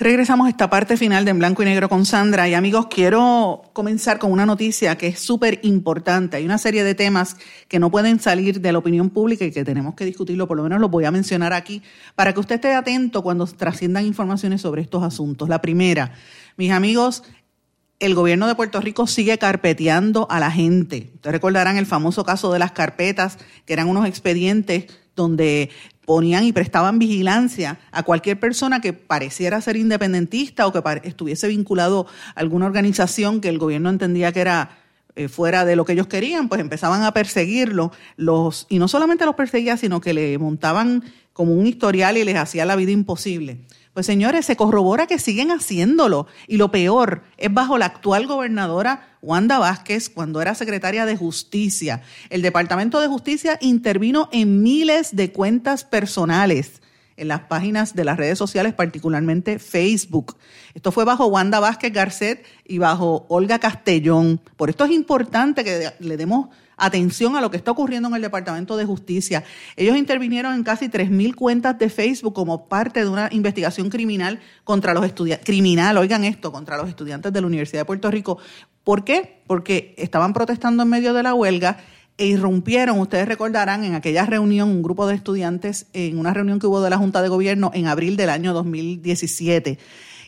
Regresamos a esta parte final de En Blanco y Negro con Sandra. Y amigos, quiero comenzar con una noticia que es súper importante. Hay una serie de temas que no pueden salir de la opinión pública y que tenemos que discutirlo, por lo menos los voy a mencionar aquí, para que usted esté atento cuando trasciendan informaciones sobre estos asuntos. La primera, mis amigos, el gobierno de Puerto Rico sigue carpeteando a la gente. Ustedes recordarán el famoso caso de las carpetas, que eran unos expedientes donde ponían y prestaban vigilancia a cualquier persona que pareciera ser independentista o que estuviese vinculado a alguna organización que el gobierno entendía que era eh, fuera de lo que ellos querían, pues empezaban a perseguirlo, los, y no solamente los perseguía, sino que le montaban como un historial y les hacía la vida imposible. Pues señores, se corrobora que siguen haciéndolo. Y lo peor es bajo la actual gobernadora Wanda Vázquez, cuando era secretaria de Justicia. El Departamento de Justicia intervino en miles de cuentas personales en las páginas de las redes sociales, particularmente Facebook. Esto fue bajo Wanda Vázquez Garcet y bajo Olga Castellón. Por esto es importante que le demos atención a lo que está ocurriendo en el Departamento de Justicia. Ellos intervinieron en casi 3.000 cuentas de Facebook como parte de una investigación criminal contra los estudiantes, criminal, oigan esto, contra los estudiantes de la Universidad de Puerto Rico. ¿Por qué? Porque estaban protestando en medio de la huelga e irrumpieron, ustedes recordarán, en aquella reunión, un grupo de estudiantes, en una reunión que hubo de la Junta de Gobierno en abril del año 2017.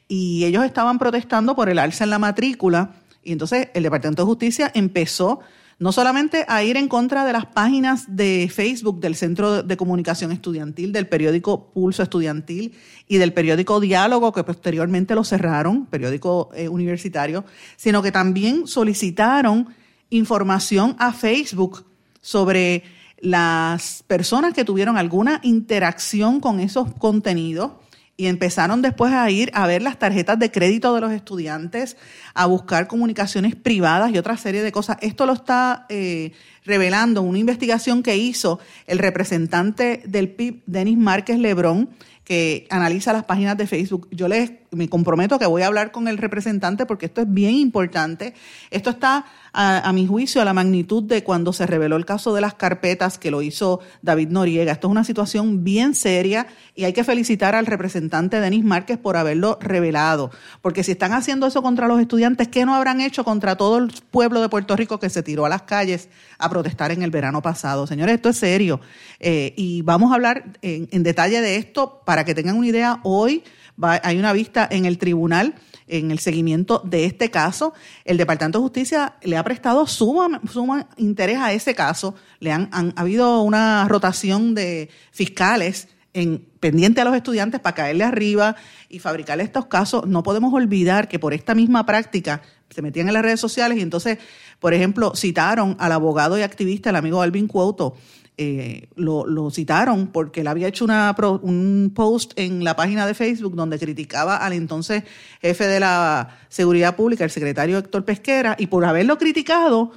Y ellos estaban protestando por el alza en la matrícula. Y entonces el Departamento de Justicia empezó no solamente a ir en contra de las páginas de Facebook del Centro de Comunicación Estudiantil, del periódico Pulso Estudiantil y del periódico Diálogo, que posteriormente lo cerraron, periódico eh, universitario, sino que también solicitaron información a Facebook sobre las personas que tuvieron alguna interacción con esos contenidos y empezaron después a ir a ver las tarjetas de crédito de los estudiantes, a buscar comunicaciones privadas y otra serie de cosas. Esto lo está eh, revelando una investigación que hizo el representante del PIB, Denis Márquez Lebrón, que analiza las páginas de Facebook. Yo les me comprometo que voy a hablar con el representante porque esto es bien importante. Esto está, a, mi juicio, a la magnitud de cuando se reveló el caso de las carpetas que lo hizo David Noriega. Esto es una situación bien seria y hay que felicitar al representante Denis Márquez por haberlo revelado. Porque si están haciendo eso contra los estudiantes, ¿qué no habrán hecho contra todo el pueblo de Puerto Rico que se tiró a las calles a protestar en el verano pasado? Señores, esto es serio. Eh, y vamos a hablar en, en detalle de esto para que tengan una idea hoy hay una vista en el tribunal en el seguimiento de este caso. El Departamento de Justicia le ha prestado suma, suma interés a ese caso. Le han, ha habido una rotación de fiscales en pendiente a los estudiantes para caerle arriba y fabricar estos casos. No podemos olvidar que por esta misma práctica se metían en las redes sociales y entonces, por ejemplo, citaron al abogado y activista, el amigo Alvin Cuoto, eh, lo, citaron porque él había hecho una, un post en la página de Facebook donde criticaba al entonces jefe de la Seguridad Pública, el secretario Héctor Pesquera, y por haberlo criticado,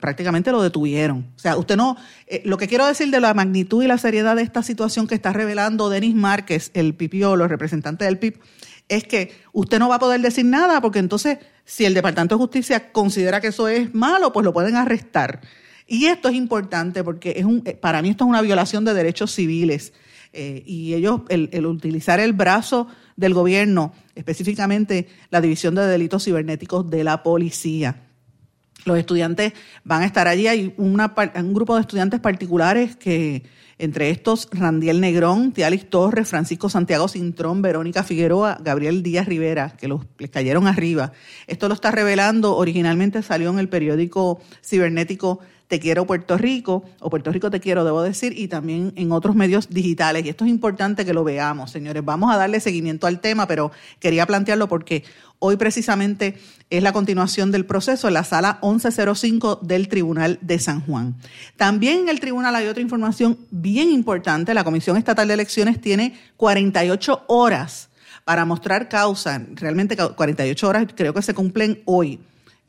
prácticamente lo detuvieron. O sea, usted no, eh, lo que quiero decir de la magnitud y la seriedad de esta situación que está revelando Denis Márquez, el pipiolo, el representante del PIB, es que usted no va a poder decir nada porque entonces si el Departamento de Justicia considera que eso es malo, pues lo pueden arrestar. Y esto es importante porque es un, eh, para mí esto es una violación de derechos civiles. Eh, y ellos, el, utilizar el brazo del gobierno, específicamente la División de Delitos Cibernéticos de la Policía. Los estudiantes van a estar allí. Hay una, un grupo de estudiantes particulares que, entre estos, Randiel Negrón, Tialis Torres, Francisco Santiago Cintrón, Verónica Figueroa, Gabriel Díaz Rivera, que los, les cayeron arriba. Esto lo está revelando, originalmente salió en el periódico cibernético te Quiero Puerto Rico, o Puerto Rico Te Quiero, debo decir, y también en otros medios digitales. Y esto es importante que lo veamos, señores. Vamos a darle seguimiento al tema, pero quería plantearlo porque hoy precisamente es la continuación del proceso en la sala 1105 del Tribunal de San Juan. También en el tribunal hay otra información bien importante. La Comisión Estatal de Elecciones tiene 48 horas para mostrar causa. Realmente 48 horas creo que se cumplen hoy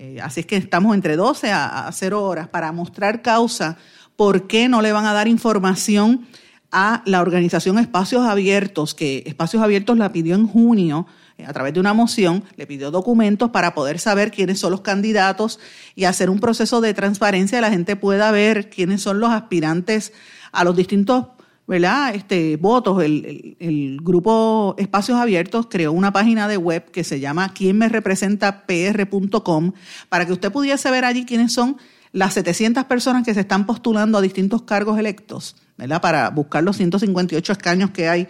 eh, así es que estamos entre 12 a, 0 horas para mostrar causa por qué no le van a dar información a la organización Espacios Abiertos, que Espacios Abiertos la pidió en junio eh, a través de una moción, le pidió documentos para poder saber quiénes son los candidatos y hacer un proceso de transparencia, la gente pueda ver quiénes son los aspirantes a los distintos ¿verdad? Este, votos, el, grupo Espacios Abiertos creó una página de web que se llama quién me representa pr.com para que usted pudiese ver allí quiénes son las 700 personas que se están postulando a distintos cargos electos, ¿verdad? Para buscar los 158 escaños que hay.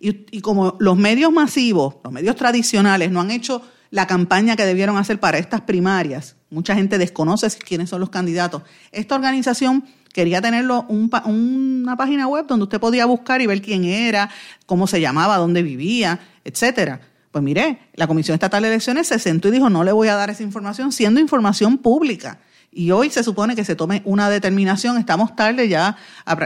Y, y como los medios masivos, los medios tradicionales no han hecho la campaña que debieron hacer para estas primarias. Mucha gente desconoce quiénes son los candidatos. Esta organización quería tenerlo una página web donde usted podía buscar y ver quién era, cómo se llamaba, dónde vivía, etcétera. Pues mire, la Comisión Estatal de Elecciones se sentó y dijo, no le voy a dar esa información, siendo información pública y hoy se supone que se tome una determinación. Estamos tarde ya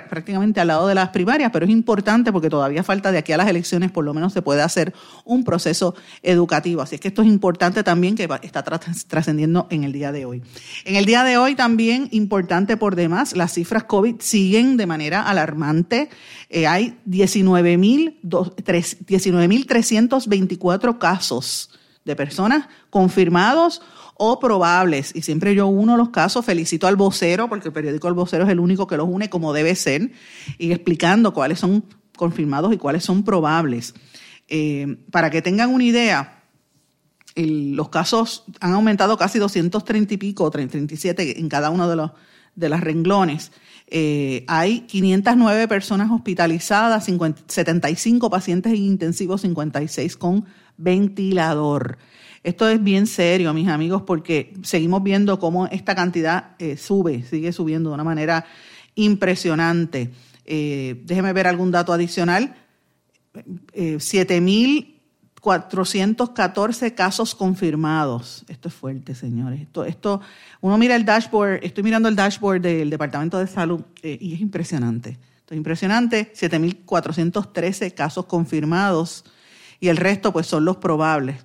prácticamente al lado de las primarias, pero es importante porque todavía falta de aquí a las elecciones, por lo menos se puede hacer un proceso educativo. Así es que esto es importante también que está trascendiendo en el día de hoy. En el día de hoy también importante por demás, las cifras COVID siguen de manera alarmante. Eh, hay 19.324 casos de personas confirmados o probables. Y siempre yo uno los casos, felicito al vocero, porque el periódico El Vocero es el único que los une como debe ser, y explicando cuáles son confirmados y cuáles son probables. Eh, para que tengan una idea, los casos han aumentado casi 230 y pico, 37 en cada uno de los de las renglones. Eh, hay 509 personas hospitalizadas, 75 pacientes intensivos, 56 con ventilador. Esto es bien serio, mis amigos, porque seguimos viendo cómo esta cantidad eh, sube, sigue subiendo de una manera impresionante. Eh, déjeme ver algún dato adicional. Eh, 7.414 casos confirmados. Esto es fuerte, señores. Esto, esto, uno mira el dashboard, estoy mirando el dashboard del Departamento de Salud eh, y es impresionante. Esto es impresionante. 7.413 casos confirmados y el resto pues son los probables.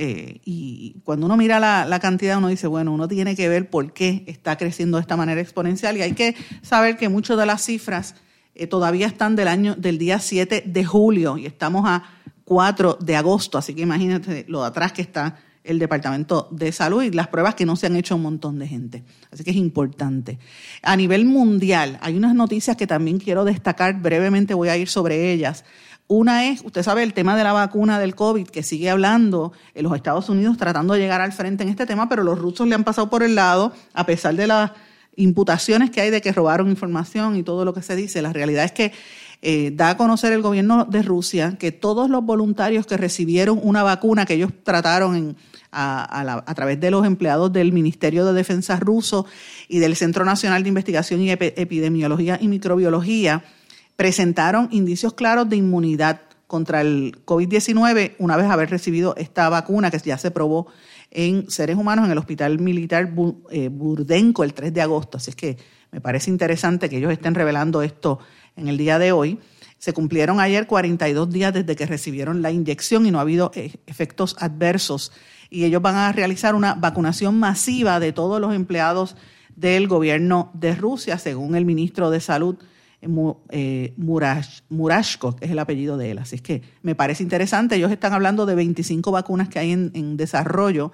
Eh, y cuando uno mira la, cantidad, uno dice, bueno, uno tiene que ver por qué está creciendo de esta manera exponencial y hay que saber que muchas de las cifras eh, todavía están del año del día 7 de julio y estamos a 4 de agosto, así que imagínate lo de atrás que está el Departamento de Salud y las pruebas que no se han hecho a un montón de gente. Así que es importante. A nivel mundial, hay unas noticias que también quiero destacar, brevemente voy a ir sobre ellas. Una es, usted sabe, el tema de la vacuna del COVID, que sigue hablando en los Estados Unidos tratando de llegar al frente en este tema, pero los rusos le han pasado por el lado, a pesar de las imputaciones que hay de que robaron información y todo lo que se dice. La realidad es que eh, da a conocer el gobierno de Rusia que todos los voluntarios que recibieron una vacuna que ellos trataron a, a, través de los empleados del Ministerio de Defensa ruso y del Centro Nacional de Investigación y Epidemiología y Microbiología, presentaron indicios claros de inmunidad contra el COVID-19 una vez haber recibido esta vacuna que ya se probó en seres humanos en el Hospital Militar eh, Burdenko el 3 de agosto. Así es que me parece interesante que ellos estén revelando esto en el día de hoy. Se cumplieron ayer 42 días desde que recibieron la inyección y no ha habido eh, efectos adversos. Y ellos van a realizar una vacunación masiva de todos los empleados del gobierno de Rusia, según el ministro de Salud eh, Murashko, es el apellido de él. Así es que me parece interesante. Ellos están hablando de 25 vacunas que hay en, desarrollo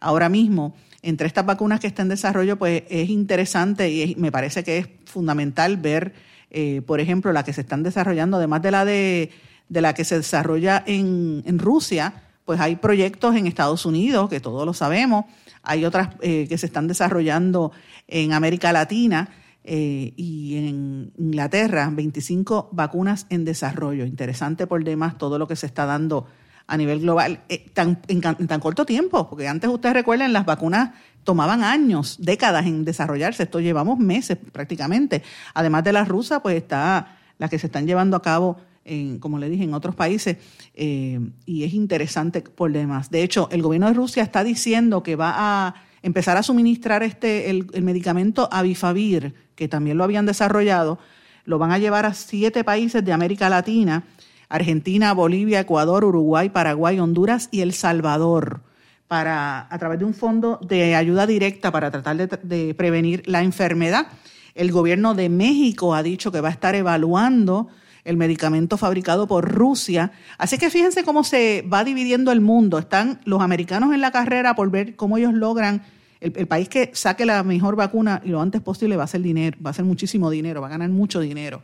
ahora mismo. Entre estas vacunas que están en desarrollo, pues es interesante y me parece que es fundamental ver, eh, por ejemplo, la que se están desarrollando, además de la de, la que se desarrolla en, Rusia, pues hay proyectos en Estados Unidos, que todos lo sabemos, hay otras eh, que se están desarrollando en América Latina eh, y en Inglaterra 25 vacunas en desarrollo. Interesante por demás todo lo que se está dando a nivel global eh, en, tan corto tiempo, porque antes ustedes recuerden, las vacunas tomaban años, décadas en desarrollarse, esto llevamos meses prácticamente. Además de la rusa, pues está las que se están llevando a cabo, en, como le dije, en otros países, eh, y es interesante por demás. De hecho, el gobierno de Rusia está diciendo que va a empezar a suministrar este, el, medicamento Avifavir, que también lo habían desarrollado, lo van a llevar a siete países de América Latina, Argentina, Bolivia, Ecuador, Uruguay, Paraguay, Honduras y El Salvador, para, a través de un fondo de ayuda directa para tratar de prevenir la enfermedad. El gobierno de México ha dicho que va a estar evaluando el medicamento fabricado por Rusia. Así que fíjense cómo se va dividiendo el mundo. Están los americanos en la carrera por ver cómo ellos logran el, país que saque la mejor vacuna y lo antes posible va a ser dinero, va a ser muchísimo dinero, va a ganar mucho dinero.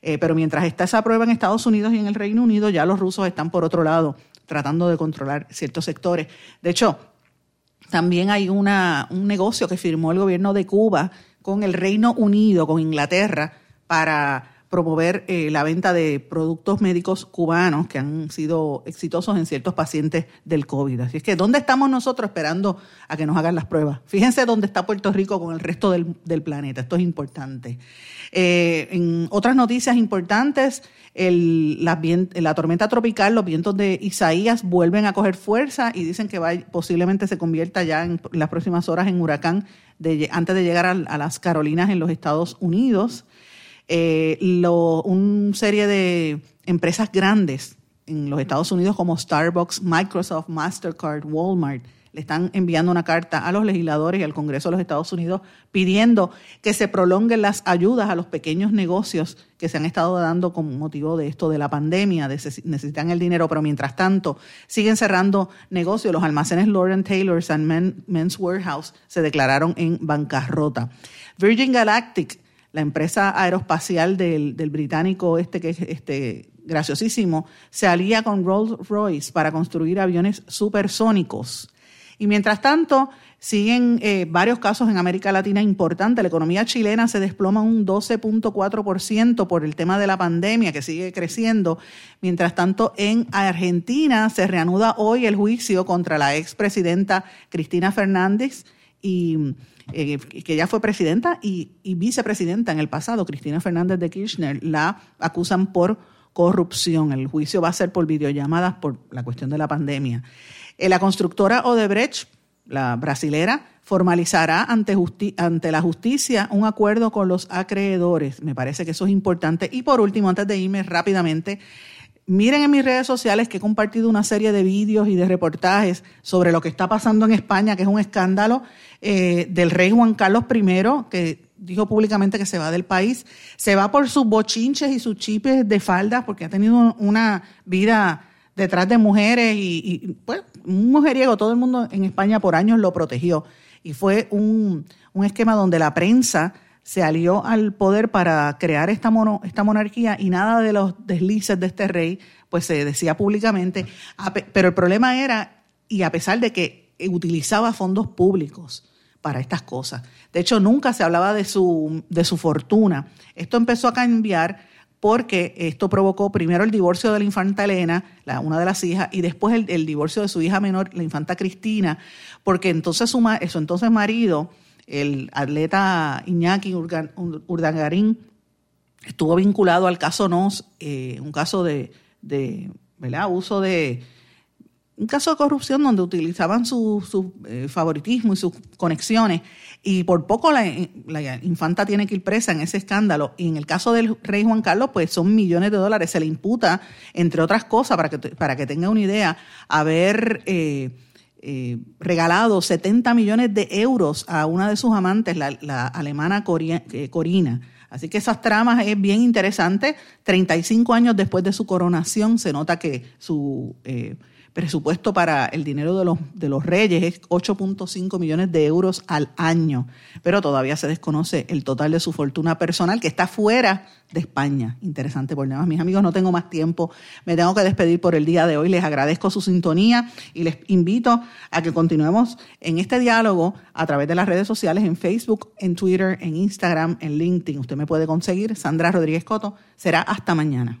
Eh, pero mientras está esa prueba en Estados Unidos y en el Reino Unido, ya los rusos están por otro lado tratando de controlar ciertos sectores. De hecho, también hay una, un negocio que firmó el gobierno de Cuba con el Reino Unido, con Inglaterra, para promover eh, la venta de productos médicos cubanos que han sido exitosos en ciertos pacientes del COVID. Así es que, ¿dónde estamos nosotros esperando a que nos hagan las pruebas? Fíjense dónde está Puerto Rico con el resto del, planeta. Esto es importante. Eh, en otras noticias importantes, la, tormenta tropical, los vientos de Isaías vuelven a coger fuerza y dicen que va, posiblemente se convierta ya en las próximas horas en huracán antes de llegar a, las Carolinas en los Estados Unidos. Eh, una serie de empresas grandes en los Estados Unidos como Starbucks, Microsoft, Mastercard, Walmart, le están enviando una carta a los legisladores y al Congreso de los Estados Unidos pidiendo que se prolonguen las ayudas a los pequeños negocios que se han estado dando con motivo de esto de la pandemia, necesitan el dinero, pero mientras tanto siguen cerrando negocios. Los almacenes Lauren Taylor's and Men's Warehouse se declararon en bancarrota. Virgin Galactic, la empresa aeroespacial del, del británico este que es este graciosísimo, se alía con Rolls Royce para construir aviones supersónicos. Y mientras tanto, siguen eh, varios casos en América Latina importantes. La economía chilena se desploma un 12.4% por el tema de la pandemia que sigue creciendo. Mientras tanto, en Argentina se reanuda hoy el juicio contra la expresidenta Cristina Fernández y eh, que ya fue presidenta y, vicepresidenta en el pasado, Cristina Fernández de Kirchner, la acusan por corrupción. El juicio va a ser por videollamadas por la cuestión de la pandemia. Eh, la constructora Odebrecht, la brasilera, formalizará ante, ante, la justicia un acuerdo con los acreedores. Me parece que eso es importante. Y por último, antes de irme rápidamente, miren en mis redes sociales que he compartido una serie de vídeos y de reportajes sobre lo que está pasando en España, que es un escándalo eh, del rey Juan Carlos I, que dijo públicamente que se va del país. Se va por sus bochinches y sus chipes de faldas, porque ha tenido una vida detrás de mujeres y, pues un mujeriego, todo el mundo en España por años lo protegió y fue un, esquema donde la prensa se alió al poder para crear esta, monarquía y nada de los deslices de este rey pues se decía públicamente, pero el problema era, y a pesar de que utilizaba fondos públicos para estas cosas, de hecho nunca se hablaba de su, de su fortuna, esto empezó a cambiar porque esto provocó primero el divorcio de la infanta Elena, la, una de las hijas, y después el, divorcio de su hija menor, la infanta Cristina, porque entonces su, su entonces marido, el atleta Iñaki Urdangarín, estuvo vinculado al caso NOS, eh, un caso de, de ¿verdad? uso de un caso de corrupción donde utilizaban su, su eh, favoritismo y sus conexiones y por poco la, infanta tiene que ir presa en ese escándalo. Y en el caso del rey Juan Carlos, pues son millones de dólares. Se le imputa, entre otras cosas, para que, para que tenga una idea, haber eh, eh, regalado 70 millones de euros a una de sus amantes, la, alemana Corina. Así que esas tramas es bien interesante. 35 años después de su coronación se nota que su presupuesto para el dinero de los, de los reyes es 8.5 millones de euros al año, pero todavía se desconoce el total de su fortuna personal que está fuera de España. Interesante por demás. Mis amigos, no tengo más tiempo, me tengo que despedir por el día de hoy. Les agradezco su sintonía y les invito a que continuemos en este diálogo a través de las redes sociales, en Facebook, en Twitter, en Instagram, en LinkedIn. Usted me puede conseguir, Sandra Rodríguez Coto. Será hasta mañana.